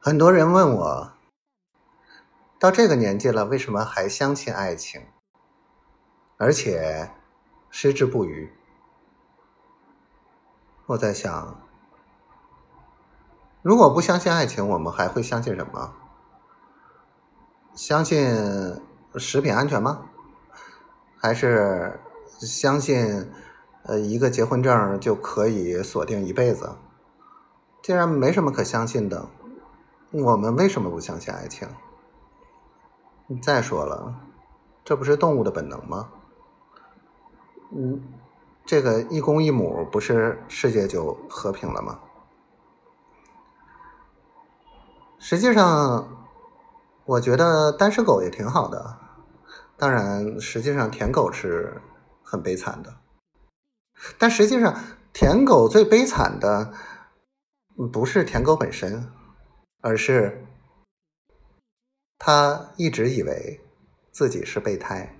很多人问我，到这个年纪了，为什么还相信爱情，而且矢志不渝？我在想，如果不相信爱情，我们还会相信什么？相信食品安全吗？还是相信呃一个结婚证就可以锁定一辈子？既然没什么可相信的。我们为什么不相信爱情？再说了，这不是动物的本能吗？嗯，这个一公一母，不是世界就和平了吗？实际上，我觉得单身狗也挺好的。当然，实际上舔狗是很悲惨的。但实际上，舔狗最悲惨的不是舔狗本身。而是，他一直以为自己是备胎。